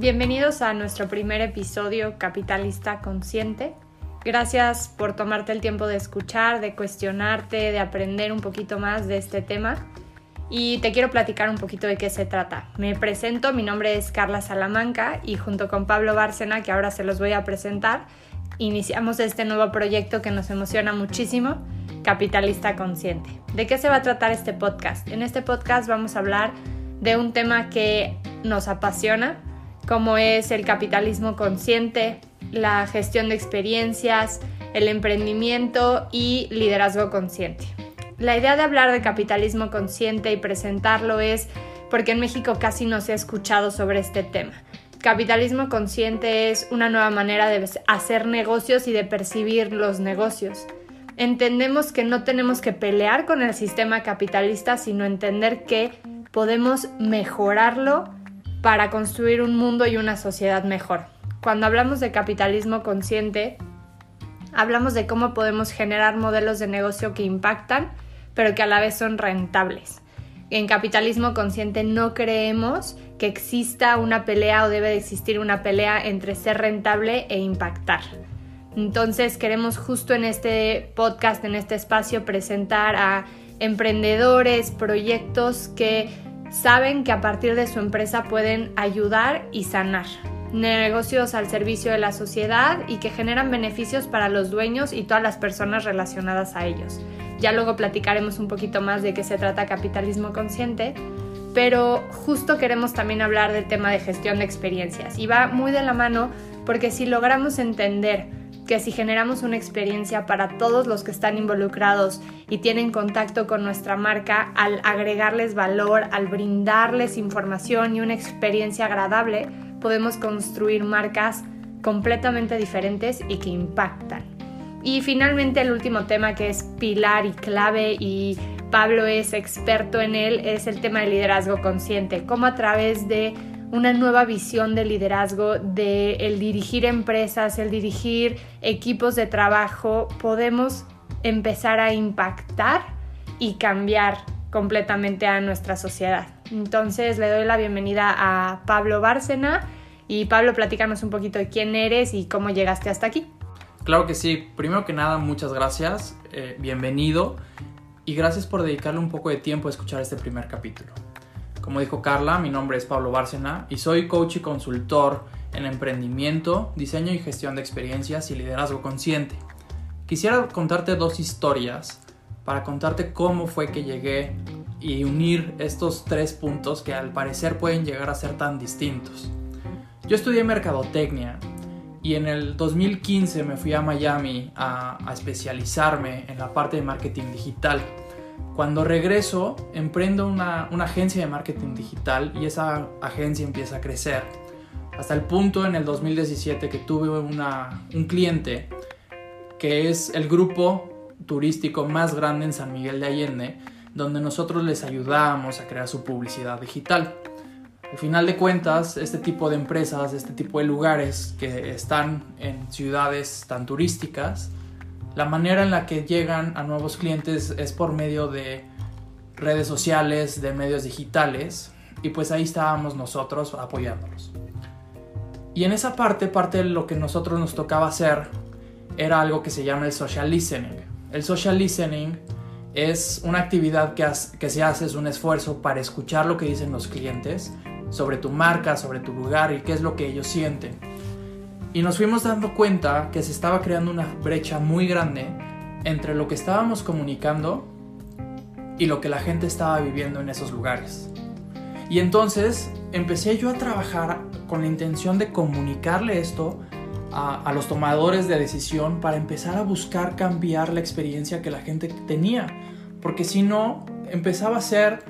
Bienvenidos a nuestro primer episodio Capitalista Consciente. Gracias por tomarte el tiempo de escuchar, de cuestionarte, de aprender un poquito más de este tema. Y te quiero platicar un poquito de qué se trata. Me presento, mi nombre es Carla Salamanca y junto con Pablo Bárcena, que ahora se los voy a presentar, iniciamos este nuevo proyecto que nos emociona muchísimo, Capitalista Consciente. ¿De qué se va a tratar este podcast? En este podcast vamos a hablar de un tema que nos apasiona, como es el capitalismo consciente, la gestión de experiencias, el emprendimiento y liderazgo consciente. La idea de hablar de capitalismo consciente y presentarlo es porque en México casi no se ha escuchado sobre este tema. Capitalismo consciente es una nueva manera de hacer negocios y de percibir los negocios. Entendemos que no tenemos que pelear con el sistema capitalista, sino entender que podemos mejorarlo para construir un mundo y una sociedad mejor. Cuando hablamos de capitalismo consciente, hablamos de cómo podemos generar modelos de negocio que impactan, pero que a la vez son rentables. En capitalismo consciente no creemos que exista una pelea o debe de existir una pelea entre ser rentable e impactar. Entonces queremos justo en este podcast, en este espacio, presentar a emprendedores, proyectos que saben que a partir de su empresa pueden ayudar y sanar. Negocios al servicio de la sociedad y que generan beneficios para los dueños y todas las personas relacionadas a ellos. Ya luego platicaremos un poquito más de qué se trata capitalismo consciente, pero justo queremos también hablar del tema de gestión de experiencias y va muy de la mano porque si logramos entender que si generamos una experiencia para todos los que están involucrados y tienen contacto con nuestra marca, al agregarles valor, al brindarles información y una experiencia agradable, podemos construir marcas completamente diferentes y que impactan. Y finalmente el último tema que es pilar y clave y Pablo es experto en él es el tema de liderazgo consciente, cómo a través de una nueva visión de liderazgo, de el dirigir empresas, el dirigir equipos de trabajo, podemos empezar a impactar y cambiar completamente a nuestra sociedad. Entonces le doy la bienvenida a Pablo Bárcena y Pablo, platícanos un poquito de quién eres y cómo llegaste hasta aquí. Claro que sí. Primero que nada, muchas gracias. eh, bienvenido. Y gracias por dedicarle un poco de tiempo a escuchar este primer capítulo. Como dijo Carla, mi nombre es Pablo Bárcena y soy coach y consultor en emprendimiento, diseño y gestión de experiencias y liderazgo consciente. Quisiera contarte dos historias para contarte cómo fue que llegué y unir estos tres puntos que al parecer pueden llegar a ser tan distintos. Yo estudié mercadotecnia y en el 2015 me fui a Miami a, a especializarme en la parte de marketing digital. Cuando regreso, emprendo una, una, agencia de marketing digital y esa agencia empieza a crecer. Hasta el punto en el 2017 que tuve una, un cliente que es el grupo turístico más grande en San Miguel de Allende, donde nosotros les ayudábamos a crear su publicidad digital. Al final de cuentas, este tipo de empresas, este tipo de lugares que están en ciudades tan turísticas, la manera en la que llegan a nuevos clientes es por medio de redes sociales, de medios digitales, y pues ahí estábamos nosotros apoyándolos. Y en esa parte, parte de lo que nosotros nos tocaba hacer era algo que se llama el social listening. El social listening es una actividad que, se hace, es un esfuerzo para escuchar lo que dicen los clientes sobre tu marca, sobre tu lugar y qué es lo que ellos sienten. Y nos fuimos dando cuenta que se estaba creando una brecha muy grande entre lo que estábamos comunicando y lo que la gente estaba viviendo en esos lugares. Y entonces empecé yo a trabajar con la intención de comunicarle esto a, los tomadores de decisión para empezar a buscar cambiar la experiencia que la gente tenía. Porque si no, empezaba a ser,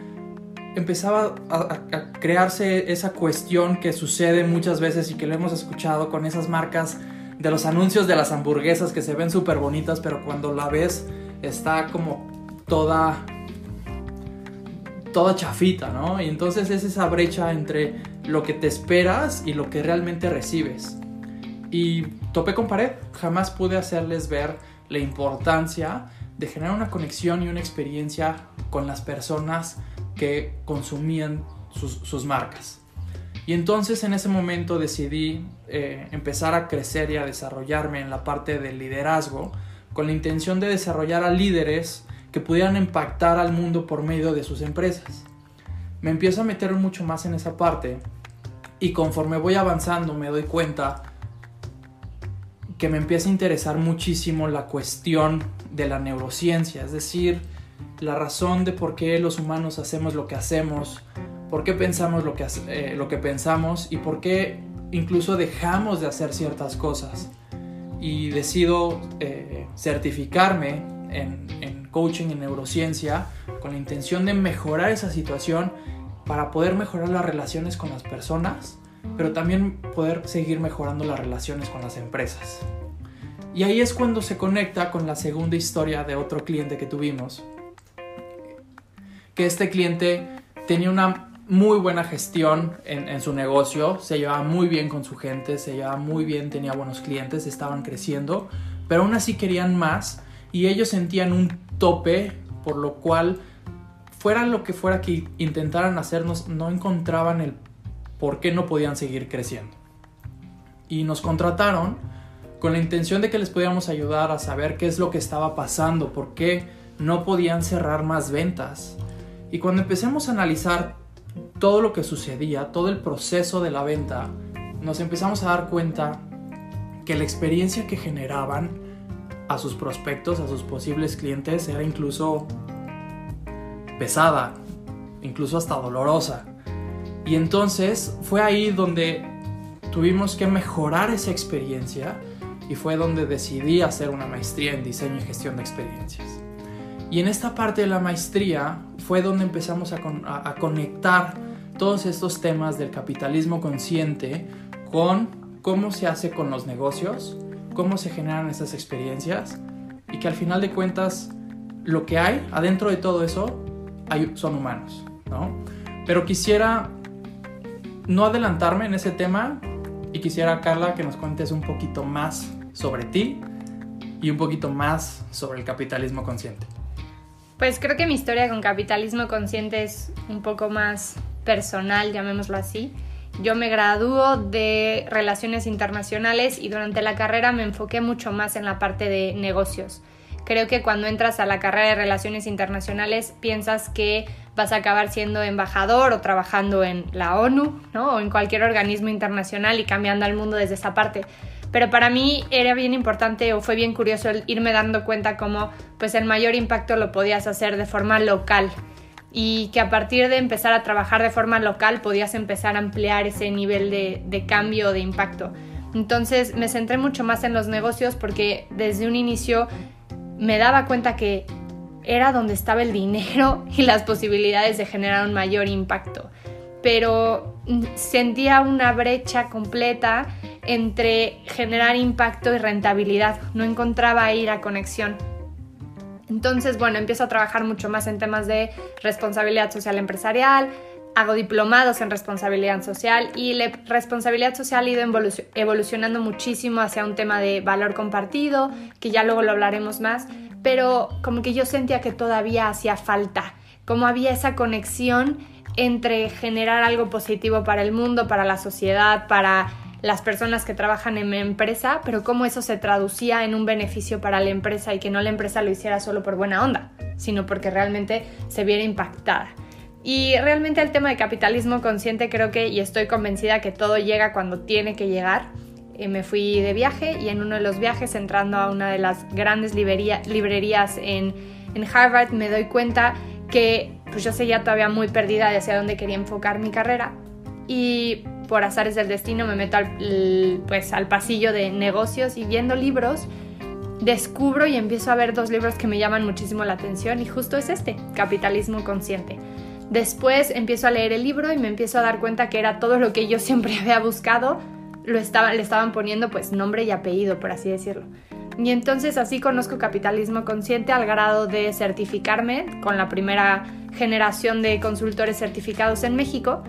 empezaba a, crearse esa cuestión que sucede muchas veces y que lo hemos escuchado con esas marcas de los anuncios de las hamburguesas que se ven súper bonitas, pero cuando la ves está como toda toda chafita, ¿no? Y entonces es esa brecha entre lo que te esperas y lo que realmente recibes. Y topé con pared, jamás pude hacerles ver la importancia de generar una conexión y una experiencia con las personas que consumían sus, marcas. Y entonces en ese momento decidí eh, empezar a crecer y a desarrollarme en la parte del liderazgo con la intención de desarrollar a líderes que pudieran impactar al mundo por medio de sus empresas. Me empiezo a meter mucho más en esa parte y conforme voy avanzando me doy cuenta que me empieza a interesar muchísimo la cuestión de la neurociencia, es decir, la razón de por qué los humanos hacemos lo que hacemos, por qué pensamos lo que, eh, lo que pensamos y por qué incluso dejamos de hacer ciertas cosas. Y decido eh, certificarme en, en coaching y neurociencia con la intención de mejorar esa situación para poder mejorar las relaciones con las personas, pero también poder seguir mejorando las relaciones con las empresas. Y ahí es cuando se conecta con la segunda historia de otro cliente que tuvimos, que este cliente tenía una muy buena gestión en, su negocio, se llevaba muy bien con su gente, se llevaba muy bien, tenía buenos clientes, estaban creciendo, pero aún así querían más y ellos sentían un tope por lo cual fuera lo que fuera que intentaran hacernos, no encontraban el por qué no podían seguir creciendo. Y nos contrataron con la intención de que les pudiéramos ayudar a saber qué es lo que estaba pasando, por qué no podían cerrar más ventas. Y cuando empecemos a analizar todo lo que sucedía, todo el proceso de la venta, nos empezamos a dar cuenta que la experiencia que generaban a sus prospectos, a sus posibles clientes, era incluso pesada, incluso hasta dolorosa. Y entonces fue ahí donde tuvimos que mejorar esa experiencia y fue donde decidí hacer una maestría en diseño y gestión de experiencias. Y en esta parte de la maestría fue donde empezamos a, conectar todos estos temas del capitalismo consciente con cómo se hace con los negocios, cómo se generan esas experiencias y que al final de cuentas lo que hay adentro de todo eso son humanos, ¿no? Pero quisiera no adelantarme en ese tema y quisiera, Carla, que nos cuentes un poquito más sobre ti y un poquito más sobre el capitalismo consciente. Pues creo que mi historia con capitalismo consciente es un poco más personal, llamémoslo así. Yo me graduó de relaciones internacionales y durante la carrera me enfoqué mucho más en la parte de negocios. Creo que cuando entras a la carrera de relaciones internacionales piensas que vas a acabar siendo embajador o trabajando en la ONU, ¿no? O en cualquier organismo internacional y cambiando al mundo desde esa parte. Pero para mí era bien importante o fue bien curioso el irme dando cuenta cómo pues el mayor impacto lo podías hacer de forma local y que a partir de empezar a trabajar de forma local podías empezar a ampliar ese nivel de, de cambio, de impacto. Entonces me centré mucho más en los negocios porque desde un inicio me daba cuenta que era donde estaba el dinero y las posibilidades de generar un mayor impacto. Pero sentía una brecha completa entre generar impacto y rentabilidad. No encontraba ahí la conexión. Entonces, bueno, empiezo a trabajar mucho más en temas de responsabilidad social empresarial, hago diplomados en responsabilidad social y la responsabilidad social ha ido evolucionando muchísimo hacia un tema de valor compartido, que ya luego lo hablaremos más, pero como que yo sentía que todavía hacía falta, como había esa conexión entre generar algo positivo para el mundo, para la sociedad, para las personas que trabajan en mi empresa, pero cómo eso se traducía en un beneficio para la empresa y que no la empresa lo hiciera solo por buena onda, sino porque realmente se viera impactada. Y realmente el tema de capitalismo consciente creo que, y estoy convencida que todo llega cuando tiene que llegar. Eh, me fui de viaje y en uno de los viajes, entrando a una de las grandes librerías en, en Harvard, me doy cuenta que pues yo seguía todavía muy perdida de hacia dónde quería enfocar mi carrera. Y por azares del destino me meto al, pues, al pasillo de negocios y viendo libros descubro y empiezo a ver dos libros que me llaman muchísimo la atención y justo es este, Capitalismo Consciente. Después empiezo a leer el libro y me empiezo a dar cuenta que era todo lo que yo siempre había buscado, lo estaba, le estaban poniendo pues nombre y apellido, por así decirlo. Y entonces así conozco capitalismo consciente al grado de certificarme con la primera generación de consultores certificados en México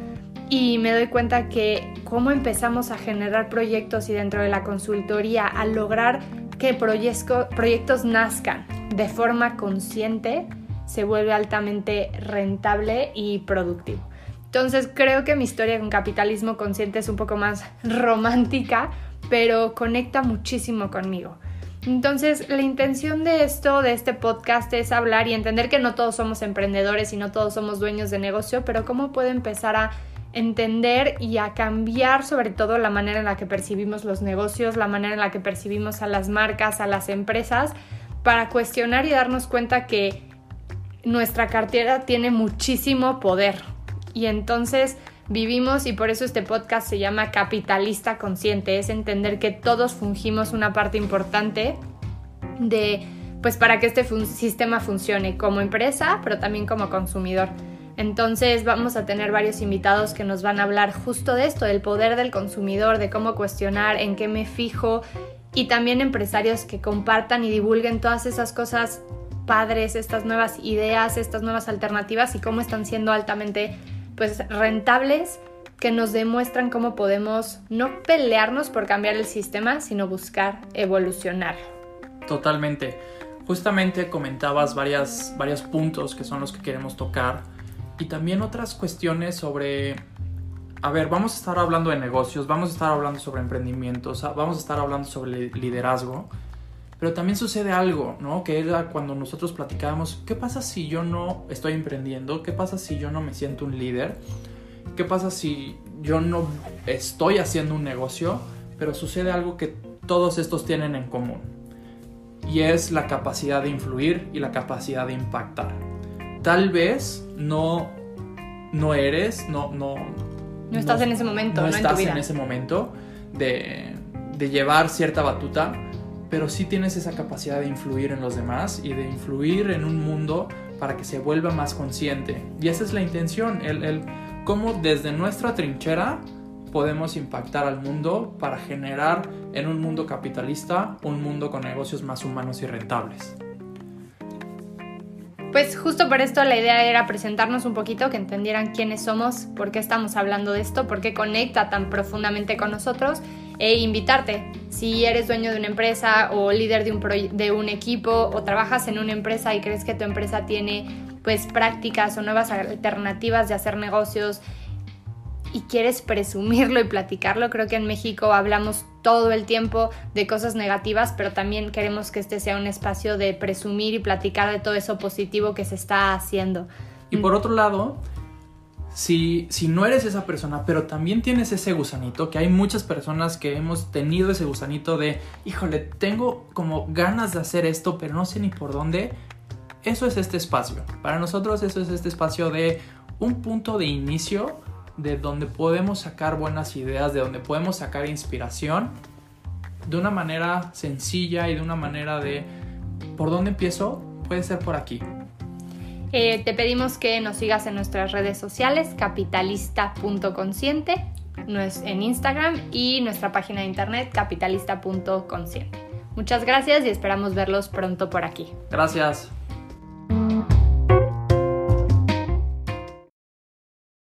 y me doy cuenta que cómo empezamos a generar proyectos y dentro de la consultoría a lograr que proyectos nazcan de forma consciente se vuelve altamente rentable y productivo. Entonces creo que mi historia con capitalismo consciente es un poco más romántica, pero conecta muchísimo conmigo. Entonces, la intención de esto, de este podcast, es hablar y entender que no todos somos emprendedores y no todos somos dueños de negocio, pero cómo puedo empezar a entender y a cambiar sobre todo la manera en la que percibimos los negocios, la manera en la que percibimos a las marcas, a las empresas, para cuestionar y darnos cuenta que nuestra cartera tiene muchísimo poder. Y entonces vivimos y por eso este podcast se llama Capitalista Consciente, es entender que todos fungimos una parte importante de pues para que este sistema funcione como empresa, pero también como consumidor. Entonces vamos a tener varios invitados que nos van a hablar justo de esto, del poder del consumidor, de cómo cuestionar, en qué me fijo y también empresarios que compartan y divulguen todas esas cosas padres, estas nuevas ideas, estas nuevas alternativas y cómo están siendo altamente pues rentables que nos demuestran cómo podemos no pelearnos por cambiar el sistema, sino buscar evolucionar. Totalmente. Justamente comentabas varias, varios puntos que son los que queremos tocar y también otras cuestiones sobre, a ver, vamos a estar hablando de negocios, vamos a estar hablando sobre emprendimientos, vamos a estar hablando sobre liderazgo, pero también sucede algo, ¿no? Que era cuando nosotros platicábamos, ¿qué pasa si yo no estoy emprendiendo? ¿Qué pasa si yo no me siento un líder? ¿Qué pasa si yo no estoy haciendo un negocio? Pero sucede algo que todos estos tienen en común. Y es la capacidad de influir y la capacidad de impactar. Tal vez no, no eres, no, no, no estás en ese momento, no, no estás en, tu vida. en ese momento de, de llevar cierta batuta, pero sí tienes esa capacidad de influir en los demás y de influir en un mundo para que se vuelva más consciente. Y esa es la intención, el, el cómo desde nuestra trinchera podemos impactar al mundo para generar en un mundo capitalista un mundo con negocios más humanos y rentables. Pues justo por esto la idea era presentarnos un poquito, que entendieran quiénes somos, por qué estamos hablando de esto, por qué conecta tan profundamente con nosotros e invitarte. Si eres dueño de una empresa o líder de un, de un equipo o trabajas en una empresa y crees que tu empresa tiene pues prácticas o nuevas alternativas de hacer negocios y quieres presumirlo y platicarlo, creo que en México hablamos todo el tiempo de cosas negativas, pero también queremos que este sea un espacio de presumir y platicar de todo eso positivo que se está haciendo. Y por otro lado, si, si no eres esa persona, pero también tienes ese gusanito, que hay muchas personas que hemos tenido ese gusanito de, híjole, tengo como ganas de hacer esto, pero no sé ni por dónde, eso es este espacio. Para nosotros eso es este espacio de un punto de inicio de donde podemos sacar buenas ideas, de donde podemos sacar inspiración de una manera sencilla y de una manera de, ¿por dónde empiezo? Puede ser por aquí. Eh, te pedimos que nos sigas en nuestras redes sociales, capitalista.consciente, en Instagram y nuestra página de internet, capitalista.consciente. Muchas gracias y esperamos verlos pronto por aquí. Gracias.